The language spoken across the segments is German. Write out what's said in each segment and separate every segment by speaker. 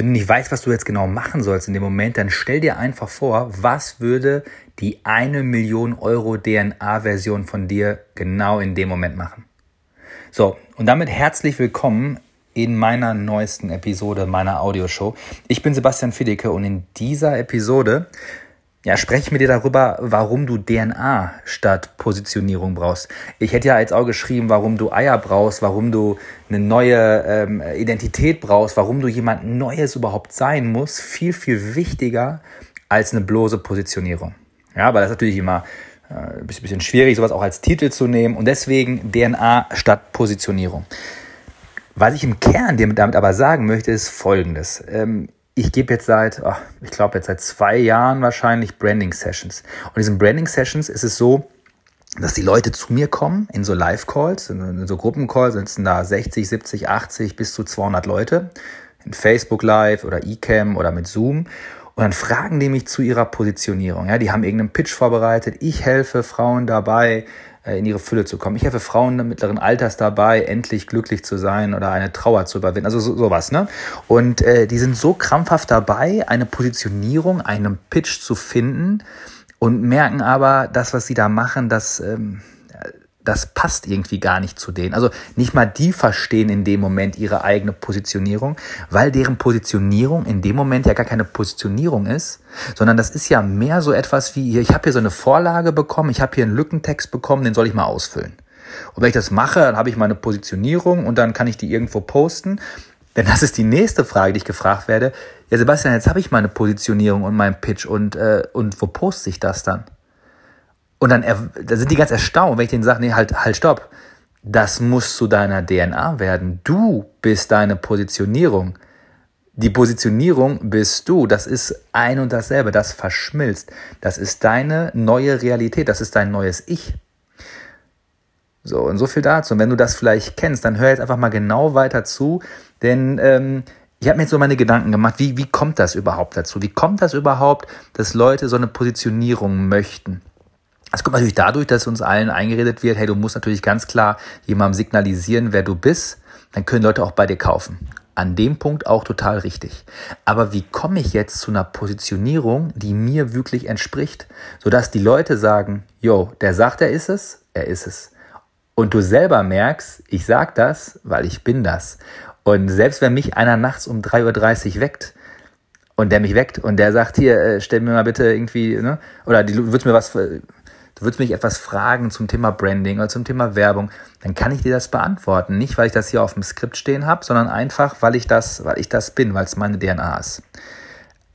Speaker 1: Wenn du nicht weißt, was du jetzt genau machen sollst in dem Moment, dann stell dir einfach vor, was würde die eine Million Euro DNA-Version von dir genau in dem Moment machen. So, und damit herzlich willkommen in meiner neuesten Episode meiner Audioshow. Ich bin Sebastian Fiedeke und in dieser Episode ja, spreche mit dir darüber, warum du DNA statt Positionierung brauchst. Ich hätte ja jetzt auch geschrieben, warum du Eier brauchst, warum du eine neue ähm, Identität brauchst, warum du jemand Neues überhaupt sein musst. Viel, viel wichtiger als eine bloße Positionierung. Ja, aber das ist natürlich immer äh, ein bisschen schwierig, sowas auch als Titel zu nehmen. Und deswegen DNA statt Positionierung. Was ich im Kern dir damit aber sagen möchte, ist Folgendes. Ähm, ich gebe jetzt seit, oh, ich glaube jetzt seit zwei Jahren wahrscheinlich Branding Sessions. Und in diesen Branding Sessions ist es so, dass die Leute zu mir kommen in so Live-Calls, in so Gruppencalls, sitzen da 60, 70, 80 bis zu 200 Leute in Facebook Live oder eCam oder mit Zoom. Und dann fragen die mich zu ihrer Positionierung. Ja, die haben irgendeinen Pitch vorbereitet. Ich helfe Frauen dabei, in ihre Fülle zu kommen. Ich helfe Frauen mittleren Alters dabei, endlich glücklich zu sein oder eine Trauer zu überwinden. Also so, sowas, ne? Und äh, die sind so krampfhaft dabei, eine Positionierung, einen Pitch zu finden und merken aber, das, was sie da machen, das ähm, das passt irgendwie gar nicht zu denen. Also nicht mal die verstehen in dem Moment ihre eigene Positionierung, weil deren Positionierung in dem Moment ja gar keine Positionierung ist, sondern das ist ja mehr so etwas wie, ich habe hier so eine Vorlage bekommen, ich habe hier einen Lückentext bekommen, den soll ich mal ausfüllen. Und wenn ich das mache, dann habe ich meine Positionierung und dann kann ich die irgendwo posten. Denn das ist die nächste Frage, die ich gefragt werde. Ja, Sebastian, jetzt habe ich meine Positionierung und meinen Pitch und, äh, und wo poste ich das dann? Und dann da sind die ganz erstaunt, wenn ich denen sage, nee, halt, halt, stopp. Das muss zu deiner DNA werden. Du bist deine Positionierung. Die Positionierung bist du. Das ist ein und dasselbe. Das verschmilzt. Das ist deine neue Realität. Das ist dein neues Ich. So, und so viel dazu. Und wenn du das vielleicht kennst, dann hör jetzt einfach mal genau weiter zu, denn ähm, ich habe mir jetzt so meine Gedanken gemacht, wie, wie kommt das überhaupt dazu? Wie kommt das überhaupt, dass Leute so eine Positionierung möchten? Es kommt natürlich dadurch, dass uns allen eingeredet wird, hey, du musst natürlich ganz klar jemandem signalisieren, wer du bist, dann können Leute auch bei dir kaufen. An dem Punkt auch total richtig. Aber wie komme ich jetzt zu einer Positionierung, die mir wirklich entspricht, sodass die Leute sagen, yo, der sagt, er ist es, er ist es. Und du selber merkst, ich sag das, weil ich bin das. Und selbst wenn mich einer nachts um 3.30 Uhr weckt, und der mich weckt und der sagt, hier, äh, stell mir mal bitte irgendwie, ne? oder du würdest mir was du würdest mich etwas fragen zum Thema Branding oder zum Thema Werbung, dann kann ich dir das beantworten. Nicht, weil ich das hier auf dem Skript stehen habe, sondern einfach, weil ich das, weil ich das bin, weil es meine DNA ist.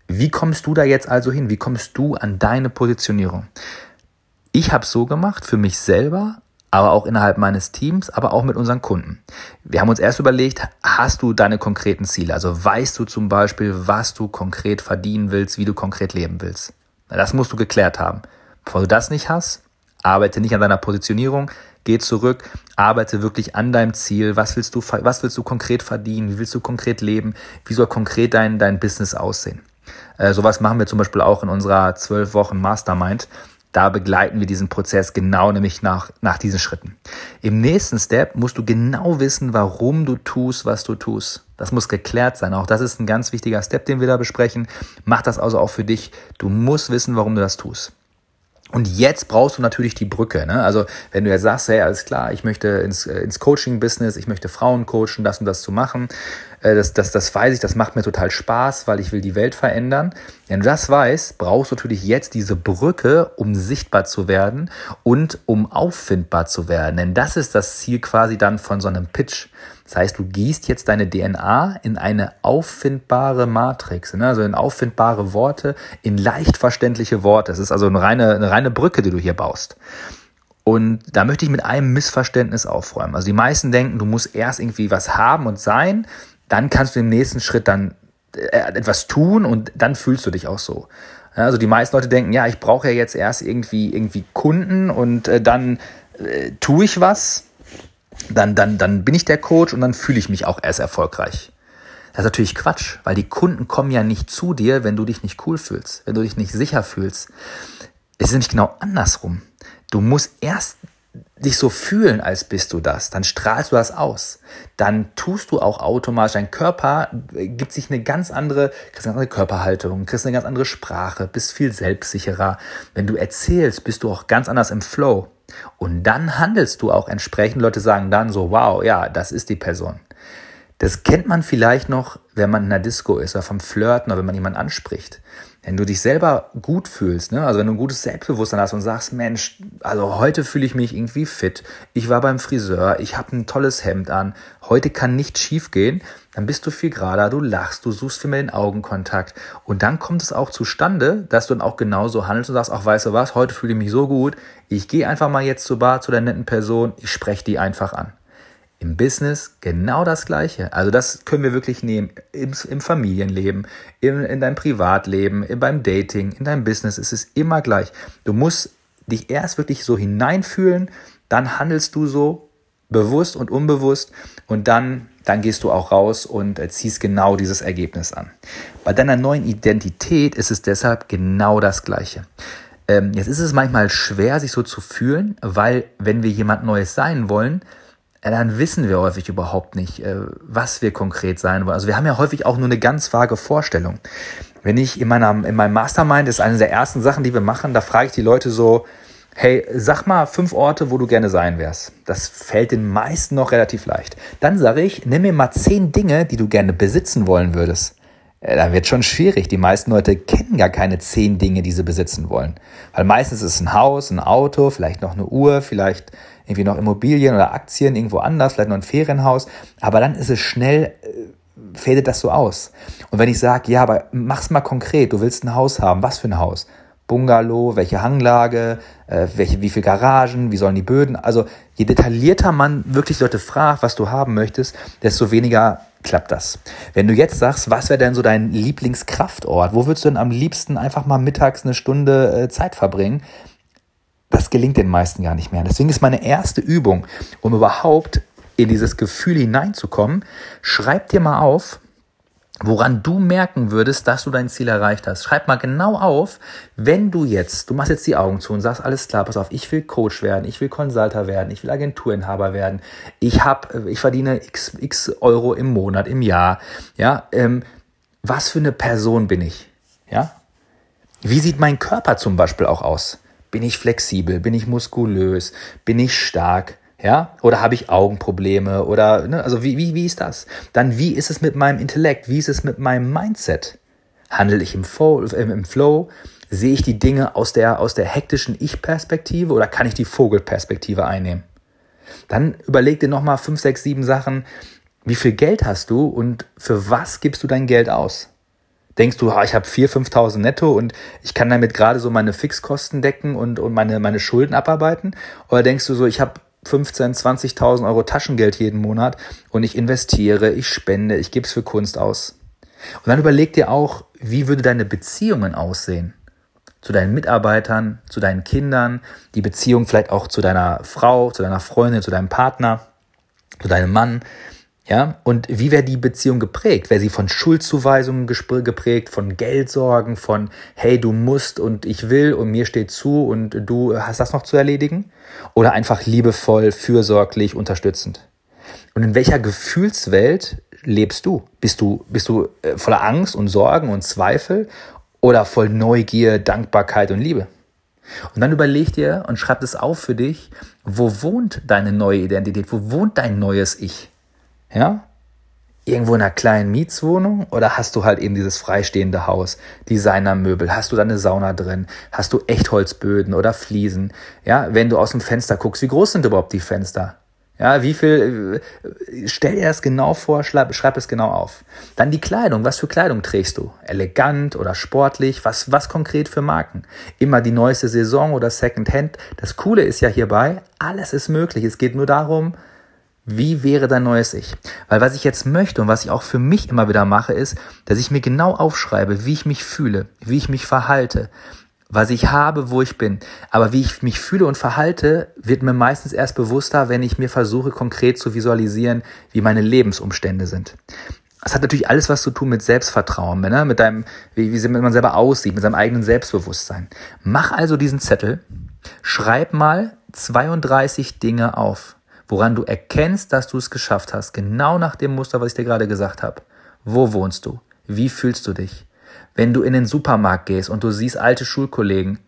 Speaker 1: Wie kommst du da jetzt also hin? Wie kommst du an deine Positionierung? Ich habe so gemacht für mich selber, aber auch innerhalb meines Teams, aber auch mit unseren Kunden. Wir haben uns erst überlegt, hast du deine konkreten Ziele? Also weißt du zum Beispiel, was du konkret verdienen willst, wie du konkret leben willst? Das musst du geklärt haben. Bevor du das nicht hast, arbeite nicht an deiner Positionierung, geh zurück, arbeite wirklich an deinem Ziel. Was willst du, was willst du konkret verdienen? Wie willst du konkret leben? Wie soll konkret dein, dein Business aussehen? Äh, sowas machen wir zum Beispiel auch in unserer zwölf Wochen Mastermind. Da begleiten wir diesen Prozess genau nämlich nach, nach diesen Schritten. Im nächsten Step musst du genau wissen, warum du tust, was du tust. Das muss geklärt sein. Auch das ist ein ganz wichtiger Step, den wir da besprechen. Mach das also auch für dich. Du musst wissen, warum du das tust. Und jetzt brauchst du natürlich die Brücke. Ne? Also wenn du jetzt sagst, hey, alles klar, ich möchte ins, äh, ins Coaching-Business, ich möchte Frauen coachen, das und das zu machen, äh, das, das, das weiß ich, das macht mir total Spaß, weil ich will die Welt verändern. Wenn du das weißt, brauchst du natürlich jetzt diese Brücke, um sichtbar zu werden und um auffindbar zu werden. Denn das ist das Ziel quasi dann von so einem Pitch. Das heißt, du gießt jetzt deine DNA in eine auffindbare Matrix, ne? also in auffindbare Worte, in leicht verständliche Worte. Es ist also eine reine, eine reine Brücke, die du hier baust. Und da möchte ich mit einem Missverständnis aufräumen. Also die meisten denken, du musst erst irgendwie was haben und sein, dann kannst du im nächsten Schritt dann äh, etwas tun und dann fühlst du dich auch so. Also die meisten Leute denken, ja, ich brauche ja jetzt erst irgendwie irgendwie Kunden und äh, dann äh, tue ich was dann, dann, dann bin ich der Coach und dann fühle ich mich auch erst erfolgreich. Das ist natürlich Quatsch, weil die Kunden kommen ja nicht zu dir, wenn du dich nicht cool fühlst, wenn du dich nicht sicher fühlst. Es ist nämlich genau andersrum. Du musst erst dich so fühlen, als bist du das, dann strahlst du das aus. Dann tust du auch automatisch, dein Körper gibt sich eine ganz andere, kriegst eine andere Körperhaltung, kriegst eine ganz andere Sprache, bist viel selbstsicherer. Wenn du erzählst, bist du auch ganz anders im Flow. Und dann handelst du auch entsprechend. Leute sagen dann so, wow, ja, das ist die Person. Das kennt man vielleicht noch, wenn man in einer Disco ist oder vom Flirten oder wenn man jemanden anspricht. Wenn du dich selber gut fühlst, ne? also wenn du ein gutes Selbstbewusstsein hast und sagst, Mensch, also heute fühle ich mich irgendwie fit, ich war beim Friseur, ich habe ein tolles Hemd an, heute kann nichts schief gehen, dann bist du viel gerader, du lachst, du suchst viel mehr den Augenkontakt und dann kommt es auch zustande, dass du dann auch genauso handelst und sagst, ach weißt du was, heute fühle ich mich so gut, ich gehe einfach mal jetzt zur Bar zu der netten Person, ich spreche die einfach an. Im Business genau das Gleiche. Also das können wir wirklich nehmen. Im, im Familienleben, in, in deinem Privatleben, beim Dating, in deinem Business ist es immer gleich. Du musst dich erst wirklich so hineinfühlen, dann handelst du so bewusst und unbewusst und dann, dann gehst du auch raus und ziehst genau dieses Ergebnis an. Bei deiner neuen Identität ist es deshalb genau das Gleiche. Ähm, jetzt ist es manchmal schwer, sich so zu fühlen, weil wenn wir jemand Neues sein wollen, dann wissen wir häufig überhaupt nicht, äh, was wir konkret sein wollen. Also wir haben ja häufig auch nur eine ganz vage Vorstellung. Wenn ich in, meiner, in meinem Mastermind, das ist eine der ersten Sachen, die wir machen, da frage ich die Leute so, hey, sag mal fünf Orte, wo du gerne sein wärst. Das fällt den meisten noch relativ leicht. Dann sage ich, nimm mir mal zehn Dinge, die du gerne besitzen wollen würdest. Äh, da wird schon schwierig. Die meisten Leute kennen gar keine zehn Dinge, die sie besitzen wollen. Weil meistens ist es ein Haus, ein Auto, vielleicht noch eine Uhr, vielleicht irgendwie noch Immobilien oder Aktien irgendwo anders, vielleicht noch ein Ferienhaus, aber dann ist es schnell, äh, fädet das so aus. Und wenn ich sage, ja, aber mach's mal konkret, du willst ein Haus haben, was für ein Haus? Bungalow, welche Hanglage, äh, welche, wie viel Garagen, wie sollen die Böden? Also je detaillierter man wirklich Leute fragt, was du haben möchtest, desto weniger klappt das. Wenn du jetzt sagst, was wäre denn so dein Lieblingskraftort? Wo würdest du denn am liebsten einfach mal mittags eine Stunde äh, Zeit verbringen? Das gelingt den meisten gar nicht mehr. Deswegen ist meine erste Übung, um überhaupt in dieses Gefühl hineinzukommen, schreib dir mal auf, woran du merken würdest, dass du dein Ziel erreicht hast. Schreib mal genau auf, wenn du jetzt, du machst jetzt die Augen zu und sagst, alles klar, pass auf, ich will Coach werden, ich will Consulter werden, ich will Agenturinhaber werden, ich hab, ich verdiene x, x Euro im Monat, im Jahr, ja, ähm, was für eine Person bin ich, ja? Wie sieht mein Körper zum Beispiel auch aus? Bin ich flexibel? Bin ich muskulös? Bin ich stark? Ja? Oder habe ich Augenprobleme? Oder, ne? also wie, wie, wie ist das? Dann, wie ist es mit meinem Intellekt? Wie ist es mit meinem Mindset? Handle ich im Flow? Im Flow? Sehe ich die Dinge aus der, aus der hektischen Ich-Perspektive oder kann ich die Vogelperspektive einnehmen? Dann überleg dir nochmal fünf, sechs, sieben Sachen. Wie viel Geld hast du und für was gibst du dein Geld aus? Denkst du, ich habe 4.000, 5.000 netto und ich kann damit gerade so meine Fixkosten decken und, und meine, meine Schulden abarbeiten? Oder denkst du so, ich habe 15.000, 20.000 Euro Taschengeld jeden Monat und ich investiere, ich spende, ich gebe es für Kunst aus? Und dann überleg dir auch, wie würde deine Beziehungen aussehen? Zu deinen Mitarbeitern, zu deinen Kindern, die Beziehung vielleicht auch zu deiner Frau, zu deiner Freundin, zu deinem Partner, zu deinem Mann, ja, und wie wäre die Beziehung geprägt? Wäre sie von Schuldzuweisungen geprägt, von Geldsorgen, von hey, du musst und ich will und mir steht zu und du hast das noch zu erledigen? Oder einfach liebevoll, fürsorglich, unterstützend? Und in welcher Gefühlswelt lebst du? Bist du, bist du äh, voller Angst und Sorgen und Zweifel oder voll Neugier, Dankbarkeit und Liebe? Und dann überleg dir und schreib es auf für dich, wo wohnt deine neue Identität? Wo wohnt dein neues Ich? Ja? Irgendwo in einer kleinen Mietswohnung oder hast du halt eben dieses freistehende Haus, Designermöbel, hast du da eine Sauna drin, hast du Echtholzböden oder Fliesen, ja, wenn du aus dem Fenster guckst, wie groß sind überhaupt die Fenster? Ja, wie viel, äh, stell dir das genau vor, schreib, schreib es genau auf. Dann die Kleidung, was für Kleidung trägst du? Elegant oder sportlich? Was, was konkret für Marken? Immer die neueste Saison oder Secondhand? Das Coole ist ja hierbei, alles ist möglich. Es geht nur darum, wie wäre dein neues Ich? Weil was ich jetzt möchte und was ich auch für mich immer wieder mache, ist, dass ich mir genau aufschreibe, wie ich mich fühle, wie ich mich verhalte, was ich habe, wo ich bin. Aber wie ich mich fühle und verhalte, wird mir meistens erst bewusster, wenn ich mir versuche, konkret zu visualisieren, wie meine Lebensumstände sind. Das hat natürlich alles was zu tun mit Selbstvertrauen, ne? mit deinem, wie, wie man selber aussieht, mit seinem eigenen Selbstbewusstsein. Mach also diesen Zettel Schreib mal 32 Dinge auf, woran du erkennst, dass du es geschafft hast. Genau nach dem Muster, was ich dir gerade gesagt habe. Wo wohnst du? Wie fühlst du dich? Wenn du in den Supermarkt gehst und du siehst alte Schulkollegen,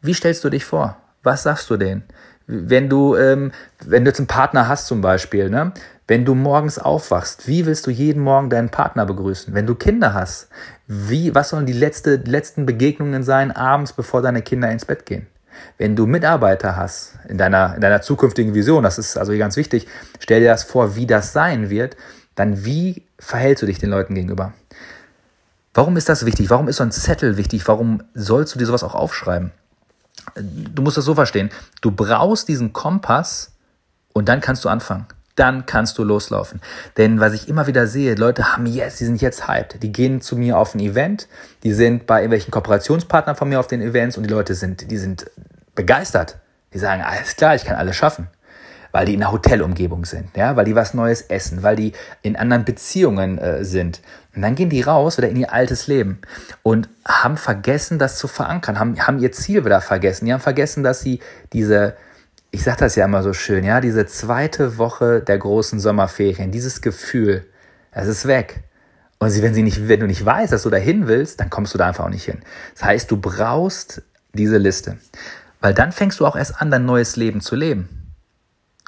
Speaker 1: wie stellst du dich vor? Was sagst du denen? Wenn du, ähm, wenn du jetzt einen Partner hast zum Beispiel, ne? wenn du morgens aufwachst, wie willst du jeden Morgen deinen Partner begrüßen? Wenn du Kinder hast, wie, was sollen die letzte, letzten Begegnungen sein abends, bevor deine Kinder ins Bett gehen? Wenn du Mitarbeiter hast in deiner, in deiner zukünftigen Vision, das ist also ganz wichtig, stell dir das vor, wie das sein wird, dann wie verhältst du dich den Leuten gegenüber? Warum ist das wichtig? Warum ist so ein Zettel wichtig? Warum sollst du dir sowas auch aufschreiben? Du musst das so verstehen. Du brauchst diesen Kompass und dann kannst du anfangen. Dann kannst du loslaufen. Denn was ich immer wieder sehe, Leute haben jetzt, die sind jetzt hyped. Die gehen zu mir auf ein Event, die sind bei irgendwelchen Kooperationspartnern von mir auf den Events und die Leute sind, die sind begeistert. Die sagen, alles klar, ich kann alles schaffen weil die in einer Hotelumgebung sind, ja, weil die was Neues essen, weil die in anderen Beziehungen äh, sind. Und dann gehen die raus oder in ihr altes Leben und haben vergessen, das zu verankern, haben, haben ihr Ziel wieder vergessen. Die haben vergessen, dass sie diese, ich sage das ja immer so schön, ja, diese zweite Woche der großen Sommerferien, dieses Gefühl, das ist weg. Und wenn sie nicht, wenn du nicht weißt, dass du dahin willst, dann kommst du da einfach auch nicht hin. Das heißt, du brauchst diese Liste. Weil dann fängst du auch erst an, dein neues Leben zu leben.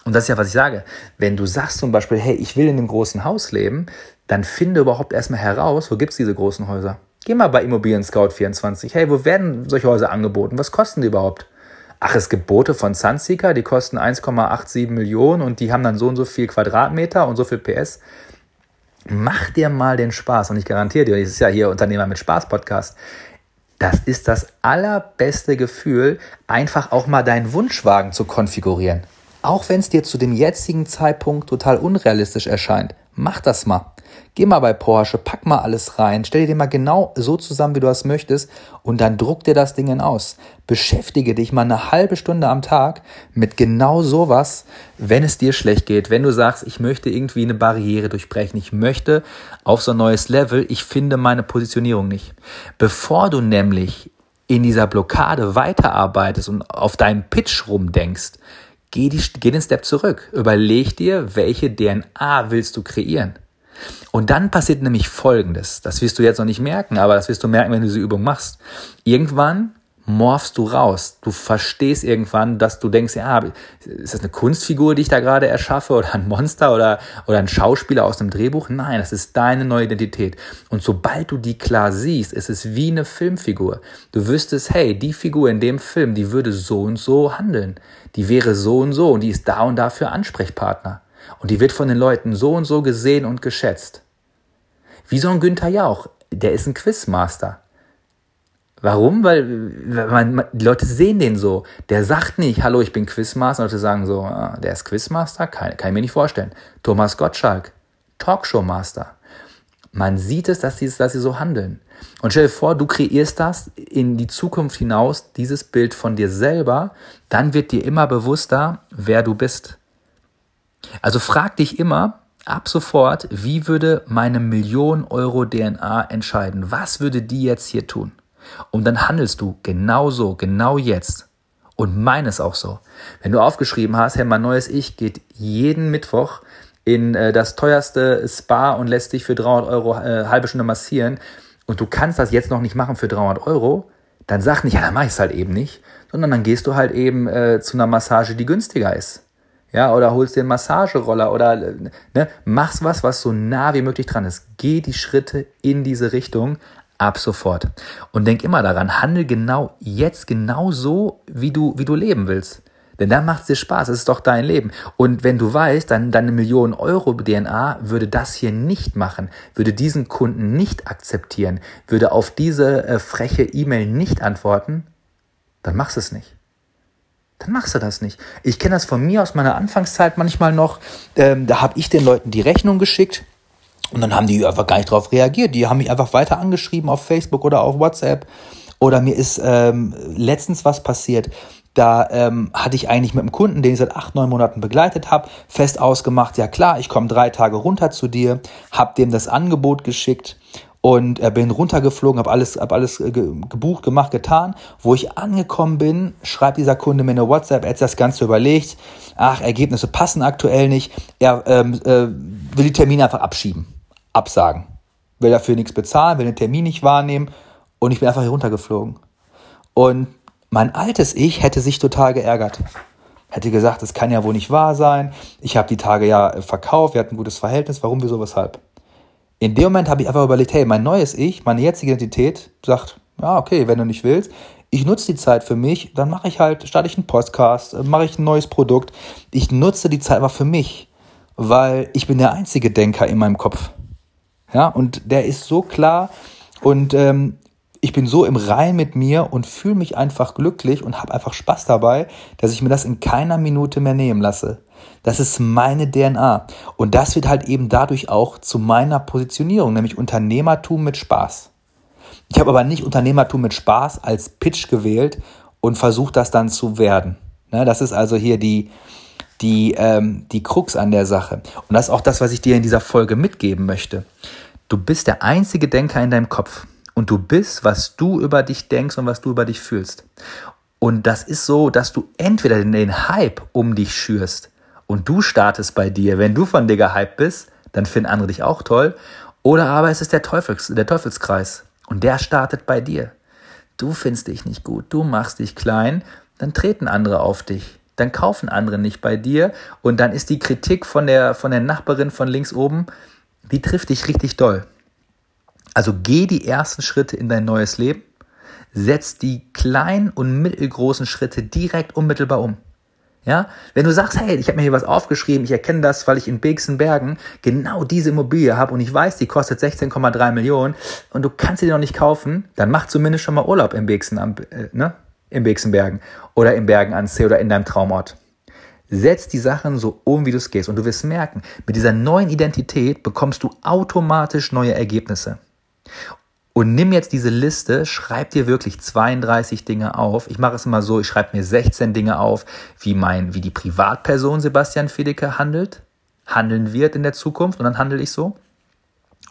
Speaker 1: Und das ist ja, was ich sage. Wenn du sagst zum Beispiel, hey, ich will in einem großen Haus leben, dann finde überhaupt erstmal heraus, wo gibt's diese großen Häuser. Geh mal bei Immobilien Scout 24. Hey, wo werden solche Häuser angeboten? Was kosten die überhaupt? Ach, es gibt Boote von Sunseeker, die kosten 1,87 Millionen und die haben dann so und so viel Quadratmeter und so viel PS. Mach dir mal den Spaß und ich garantiere dir, das ist ja hier Unternehmer mit Spaß Podcast. Das ist das allerbeste Gefühl, einfach auch mal deinen Wunschwagen zu konfigurieren. Auch wenn es dir zu dem jetzigen Zeitpunkt total unrealistisch erscheint, mach das mal. Geh mal bei Porsche, pack mal alles rein, stell dir mal genau so zusammen, wie du das möchtest und dann druck dir das Ding aus. Beschäftige dich mal eine halbe Stunde am Tag mit genau sowas, wenn es dir schlecht geht, wenn du sagst, ich möchte irgendwie eine Barriere durchbrechen, ich möchte auf so ein neues Level, ich finde meine Positionierung nicht. Bevor du nämlich in dieser Blockade weiterarbeitest und auf deinen Pitch rumdenkst, Geh, die, geh den Step zurück. Überleg dir, welche DNA willst du kreieren. Und dann passiert nämlich Folgendes. Das wirst du jetzt noch nicht merken, aber das wirst du merken, wenn du diese Übung machst. Irgendwann morphst du raus. Du verstehst irgendwann, dass du denkst, ja, ist das eine Kunstfigur, die ich da gerade erschaffe oder ein Monster oder, oder ein Schauspieler aus einem Drehbuch? Nein, das ist deine neue Identität. Und sobald du die klar siehst, ist es wie eine Filmfigur. Du wüsstest, hey, die Figur in dem Film, die würde so und so handeln. Die wäre so und so und die ist da und da für Ansprechpartner. Und die wird von den Leuten so und so gesehen und geschätzt. Wie so ein Günther Jauch, der ist ein Quizmaster. Warum? Weil man, man, die Leute sehen den so. Der sagt nicht, hallo, ich bin Quizmaster. Leute sagen so, ah, der ist Quizmaster? Kann, kann ich mir nicht vorstellen. Thomas Gottschalk, Talkshow-Master. Man sieht es, dass sie, dass sie so handeln. Und stell dir vor, du kreierst das in die Zukunft hinaus, dieses Bild von dir selber, dann wird dir immer bewusster, wer du bist. Also frag dich immer ab sofort, wie würde meine Million Euro DNA entscheiden? Was würde die jetzt hier tun? Und dann handelst du genau so, genau jetzt. Und meines auch so. Wenn du aufgeschrieben hast, hey, mein neues Ich geht jeden Mittwoch in äh, das teuerste Spa und lässt dich für 300 Euro äh, halbe Stunde massieren und du kannst das jetzt noch nicht machen für 300 Euro, dann sag nicht, ja, dann mach ich es halt eben nicht, sondern dann gehst du halt eben äh, zu einer Massage, die günstiger ist. Ja, oder holst dir einen Massageroller oder ne, machst was, was so nah wie möglich dran ist. Geh die Schritte in diese Richtung, ab sofort. Und denk immer daran, handel genau jetzt genau so, wie du, wie du leben willst. Denn dann macht es dir Spaß, es ist doch dein Leben. Und wenn du weißt, dann deine Millionen Euro DNA würde das hier nicht machen, würde diesen Kunden nicht akzeptieren, würde auf diese äh, freche E-Mail nicht antworten, dann machst es nicht. Dann machst du das nicht. Ich kenne das von mir aus meiner Anfangszeit manchmal noch. Ähm, da habe ich den Leuten die Rechnung geschickt und dann haben die einfach gar nicht darauf reagiert. Die haben mich einfach weiter angeschrieben auf Facebook oder auf WhatsApp. Oder mir ist ähm, letztens was passiert. Da ähm, hatte ich eigentlich mit einem Kunden, den ich seit acht, neun Monaten begleitet habe, fest ausgemacht, ja klar, ich komme drei Tage runter zu dir, habe dem das Angebot geschickt und äh, bin runtergeflogen, habe alles, hab alles äh, gebucht, gemacht, getan. Wo ich angekommen bin, schreibt dieser Kunde mir eine WhatsApp, er hat das Ganze überlegt. Ach, Ergebnisse passen aktuell nicht. Er ähm, äh, will die Termine einfach abschieben, absagen. Will dafür nichts bezahlen, will den Termin nicht wahrnehmen und ich bin einfach hier runtergeflogen. Und mein altes Ich hätte sich total geärgert. Hätte gesagt, das kann ja wohl nicht wahr sein. Ich habe die Tage ja verkauft, wir hatten ein gutes Verhältnis, warum, wieso, weshalb. In dem Moment habe ich einfach überlegt, hey, mein neues Ich, meine jetzige Identität sagt, ja, okay, wenn du nicht willst, ich nutze die Zeit für mich, dann mache ich halt, starte ich einen Podcast, mache ich ein neues Produkt. Ich nutze die Zeit aber für mich, weil ich bin der einzige Denker in meinem Kopf. Ja, und der ist so klar und ähm, ich bin so im Rein mit mir und fühle mich einfach glücklich und habe einfach Spaß dabei, dass ich mir das in keiner Minute mehr nehmen lasse. Das ist meine DNA. Und das wird halt eben dadurch auch zu meiner Positionierung, nämlich Unternehmertum mit Spaß. Ich habe aber nicht Unternehmertum mit Spaß als Pitch gewählt und versucht, das dann zu werden. Ne, das ist also hier die, die, ähm, die Krux an der Sache. Und das ist auch das, was ich dir in dieser Folge mitgeben möchte. Du bist der einzige Denker in deinem Kopf. Und du bist, was du über dich denkst und was du über dich fühlst. Und das ist so, dass du entweder den Hype um dich schürst und du startest bei dir. Wenn du von dir gehypt bist, dann finden andere dich auch toll. Oder aber es ist der, Teufels, der Teufelskreis und der startet bei dir. Du findest dich nicht gut, du machst dich klein, dann treten andere auf dich. Dann kaufen andere nicht bei dir und dann ist die Kritik von der, von der Nachbarin von links oben, die trifft dich richtig doll. Also geh die ersten Schritte in dein neues Leben, setz die kleinen und mittelgroßen Schritte direkt unmittelbar um. Ja, wenn du sagst, hey, ich habe mir hier was aufgeschrieben, ich erkenne das, weil ich in Bexenbergen genau diese Immobilie habe und ich weiß, die kostet 16,3 Millionen und du kannst sie noch nicht kaufen, dann mach zumindest schon mal Urlaub im Bexen, äh, ne? in Bexenbergen oder in Bergen an See oder in deinem Traumort. Setz die Sachen so um, wie du es gehst und du wirst merken, mit dieser neuen Identität bekommst du automatisch neue Ergebnisse. Und nimm jetzt diese Liste, schreib dir wirklich 32 Dinge auf. Ich mache es immer so, ich schreibe mir 16 Dinge auf, wie mein, wie die Privatperson Sebastian Fedeke handelt, handeln wird in der Zukunft und dann handle ich so.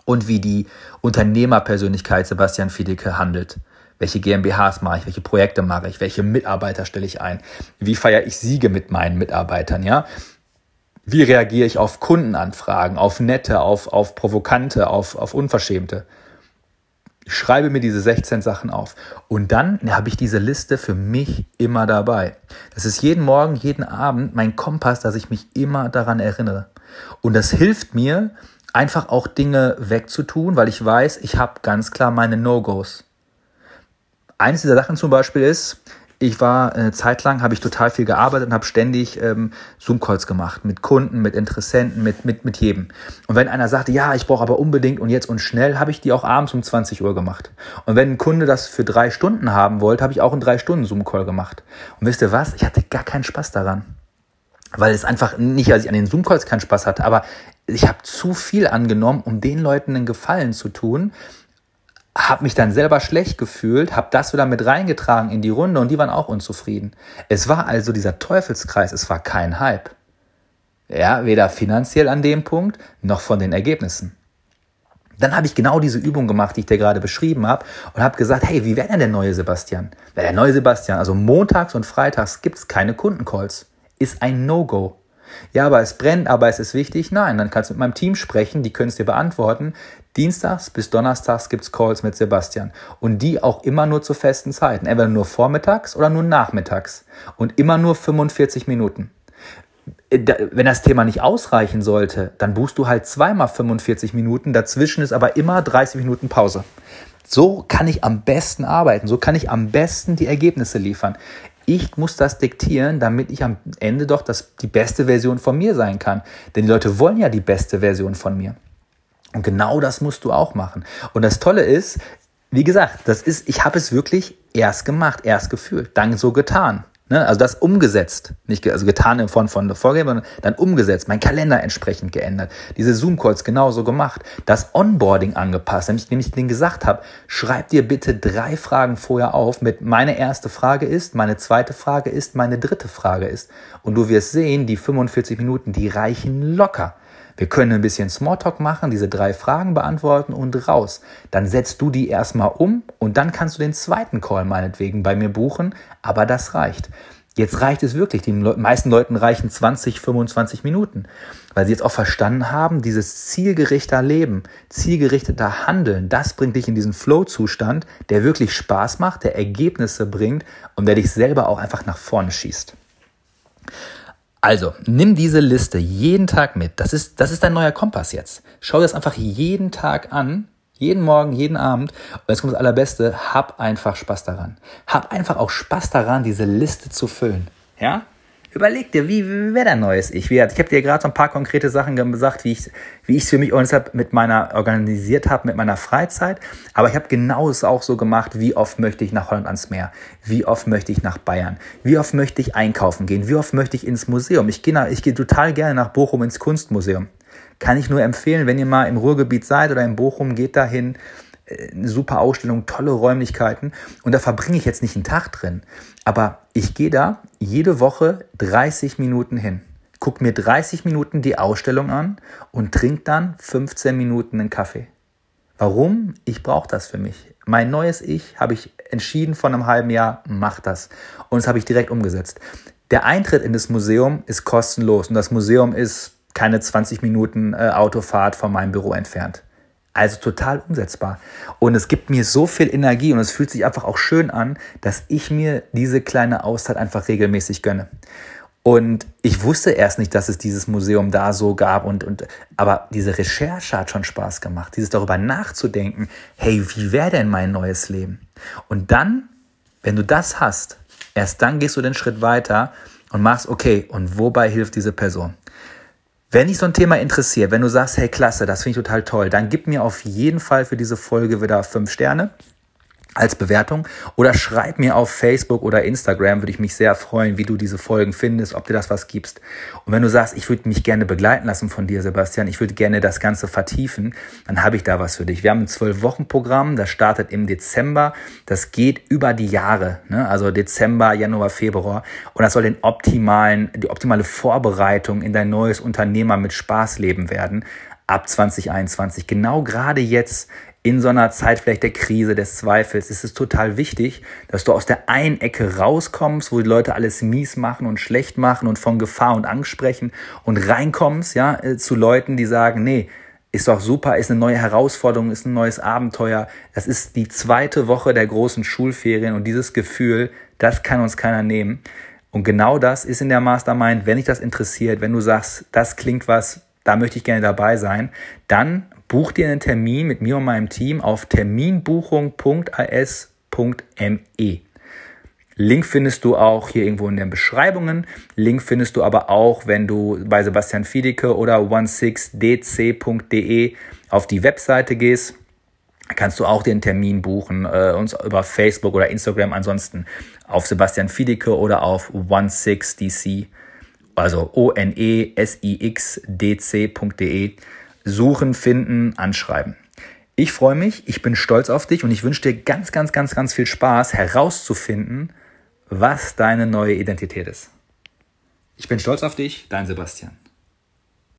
Speaker 1: Und wie die Unternehmerpersönlichkeit Sebastian Fedeke handelt. Welche GmbHs mache ich? Welche Projekte mache ich? Welche Mitarbeiter stelle ich ein? Wie feiere ich Siege mit meinen Mitarbeitern? Ja? Wie reagiere ich auf Kundenanfragen, auf nette, auf, auf provokante, auf, auf unverschämte? Ich schreibe mir diese 16 Sachen auf. Und dann habe ich diese Liste für mich immer dabei. Das ist jeden Morgen, jeden Abend mein Kompass, dass ich mich immer daran erinnere. Und das hilft mir, einfach auch Dinge wegzutun, weil ich weiß, ich habe ganz klar meine No-Gos. Eines dieser Sachen zum Beispiel ist, ich war eine Zeit lang, habe ich total viel gearbeitet und habe ständig ähm, Zoom-Calls gemacht mit Kunden, mit Interessenten, mit, mit, mit jedem. Und wenn einer sagte, ja, ich brauche aber unbedingt und jetzt und schnell, habe ich die auch abends um 20 Uhr gemacht. Und wenn ein Kunde das für drei Stunden haben wollte, habe ich auch einen drei Stunden Zoom-Call gemacht. Und wisst ihr was? Ich hatte gar keinen Spaß daran. Weil es einfach nicht, als ich an den Zoom-Calls keinen Spaß hatte, aber ich habe zu viel angenommen, um den Leuten einen Gefallen zu tun, habe mich dann selber schlecht gefühlt, habe das wieder mit reingetragen in die Runde und die waren auch unzufrieden. Es war also dieser Teufelskreis, es war kein Hype. Ja, weder finanziell an dem Punkt noch von den Ergebnissen. Dann habe ich genau diese Übung gemacht, die ich dir gerade beschrieben habe, und habe gesagt, hey, wie wäre denn der neue Sebastian? Der neue Sebastian, also montags und freitags gibt es keine Kundencalls. Ist ein No-Go. Ja, aber es brennt, aber es ist wichtig. Nein, dann kannst du mit meinem Team sprechen, die können es dir beantworten. Dienstags bis Donnerstags gibt's Calls mit Sebastian. Und die auch immer nur zu festen Zeiten. Entweder nur vormittags oder nur nachmittags. Und immer nur 45 Minuten. Äh, wenn das Thema nicht ausreichen sollte, dann buchst du halt zweimal 45 Minuten. Dazwischen ist aber immer 30 Minuten Pause. So kann ich am besten arbeiten. So kann ich am besten die Ergebnisse liefern. Ich muss das diktieren, damit ich am Ende doch das, die beste Version von mir sein kann. Denn die Leute wollen ja die beste Version von mir. Und genau das musst du auch machen. Und das Tolle ist, wie gesagt, das ist, ich habe es wirklich erst gemacht, erst gefühlt, dann so getan. Ne? Also das umgesetzt, nicht also getan in Form von der Vorgabe, sondern dann umgesetzt, mein Kalender entsprechend geändert, diese Zoom-Calls genauso gemacht, das Onboarding angepasst, nämlich, nämlich denen gesagt habe, schreib dir bitte drei Fragen vorher auf mit meine erste Frage ist, meine zweite Frage ist, meine dritte Frage ist. Und du wirst sehen, die 45 Minuten, die reichen locker. Wir können ein bisschen Smalltalk machen, diese drei Fragen beantworten und raus. Dann setzt du die erstmal um und dann kannst du den zweiten Call meinetwegen bei mir buchen, aber das reicht. Jetzt reicht es wirklich. Die meisten Leuten reichen 20, 25 Minuten, weil sie jetzt auch verstanden haben, dieses zielgerichter Leben, zielgerichteter Handeln, das bringt dich in diesen Flow-Zustand, der wirklich Spaß macht, der Ergebnisse bringt und der dich selber auch einfach nach vorne schießt. Also, nimm diese Liste jeden Tag mit. Das ist, das ist dein neuer Kompass jetzt. Schau dir das einfach jeden Tag an. Jeden Morgen, jeden Abend. Und jetzt kommt das Allerbeste. Hab einfach Spaß daran. Hab einfach auch Spaß daran, diese Liste zu füllen. Ja? Überleg dir, wie, wie wäre dein neues Ich? Wie, ich habe dir gerade so ein paar konkrete Sachen gesagt, wie ich wie ich es für mich organisiert, mit meiner, organisiert habe mit meiner Freizeit. Aber ich habe genau es auch so gemacht, wie oft möchte ich nach Holland ans Meer? Wie oft möchte ich nach Bayern? Wie oft möchte ich einkaufen gehen? Wie oft möchte ich ins Museum? Ich gehe, ich gehe total gerne nach Bochum ins Kunstmuseum. Kann ich nur empfehlen, wenn ihr mal im Ruhrgebiet seid oder in Bochum, geht dahin eine super Ausstellung, tolle Räumlichkeiten und da verbringe ich jetzt nicht einen Tag drin. Aber ich gehe da jede Woche 30 Minuten hin, gucke mir 30 Minuten die Ausstellung an und trinke dann 15 Minuten einen Kaffee. Warum? Ich brauche das für mich. Mein neues Ich habe ich entschieden vor einem halben Jahr, mach das. Und das habe ich direkt umgesetzt. Der Eintritt in das Museum ist kostenlos und das Museum ist keine 20 Minuten äh, Autofahrt von meinem Büro entfernt. Also total umsetzbar. Und es gibt mir so viel Energie und es fühlt sich einfach auch schön an, dass ich mir diese kleine Auszeit einfach regelmäßig gönne. Und ich wusste erst nicht, dass es dieses Museum da so gab und, und, aber diese Recherche hat schon Spaß gemacht, dieses darüber nachzudenken, hey, wie wäre denn mein neues Leben? Und dann, wenn du das hast, erst dann gehst du den Schritt weiter und machst, okay, und wobei hilft diese Person? Wenn dich so ein Thema interessiert, wenn du sagst, hey klasse, das finde ich total toll, dann gib mir auf jeden Fall für diese Folge wieder fünf Sterne als Bewertung oder schreib mir auf Facebook oder Instagram, würde ich mich sehr freuen, wie du diese Folgen findest, ob dir das was gibst. Und wenn du sagst, ich würde mich gerne begleiten lassen von dir, Sebastian, ich würde gerne das Ganze vertiefen, dann habe ich da was für dich. Wir haben ein Zwölf-Wochen-Programm, das startet im Dezember, das geht über die Jahre, ne? also Dezember, Januar, Februar und das soll den optimalen, die optimale Vorbereitung in dein neues Unternehmer mit Spaßleben werden ab 2021. Genau gerade jetzt in so einer Zeit vielleicht der Krise, des Zweifels, ist es total wichtig, dass du aus der einen Ecke rauskommst, wo die Leute alles mies machen und schlecht machen und von Gefahr und Angst sprechen und reinkommst, ja, äh, zu Leuten, die sagen, nee, ist doch super, ist eine neue Herausforderung, ist ein neues Abenteuer. Das ist die zweite Woche der großen Schulferien und dieses Gefühl, das kann uns keiner nehmen. Und genau das ist in der Mastermind, wenn dich das interessiert, wenn du sagst, das klingt was, da möchte ich gerne dabei sein, dann buch dir einen Termin mit mir und meinem Team auf terminbuchung.as.me. Link findest du auch hier irgendwo in den Beschreibungen. Link findest du aber auch, wenn du bei Sebastian Fiedeke oder 16dc.de auf die Webseite gehst. Kannst du auch den Termin buchen, äh, uns über Facebook oder Instagram, ansonsten auf Sebastian Fiedeke oder auf 16dc, also O-N-E-S-I-X-D-C.de suchen, finden, anschreiben. Ich freue mich, ich bin stolz auf dich und ich wünsche dir ganz, ganz, ganz, ganz viel Spaß herauszufinden, was deine neue Identität ist. Ich bin stolz auf dich, dein Sebastian.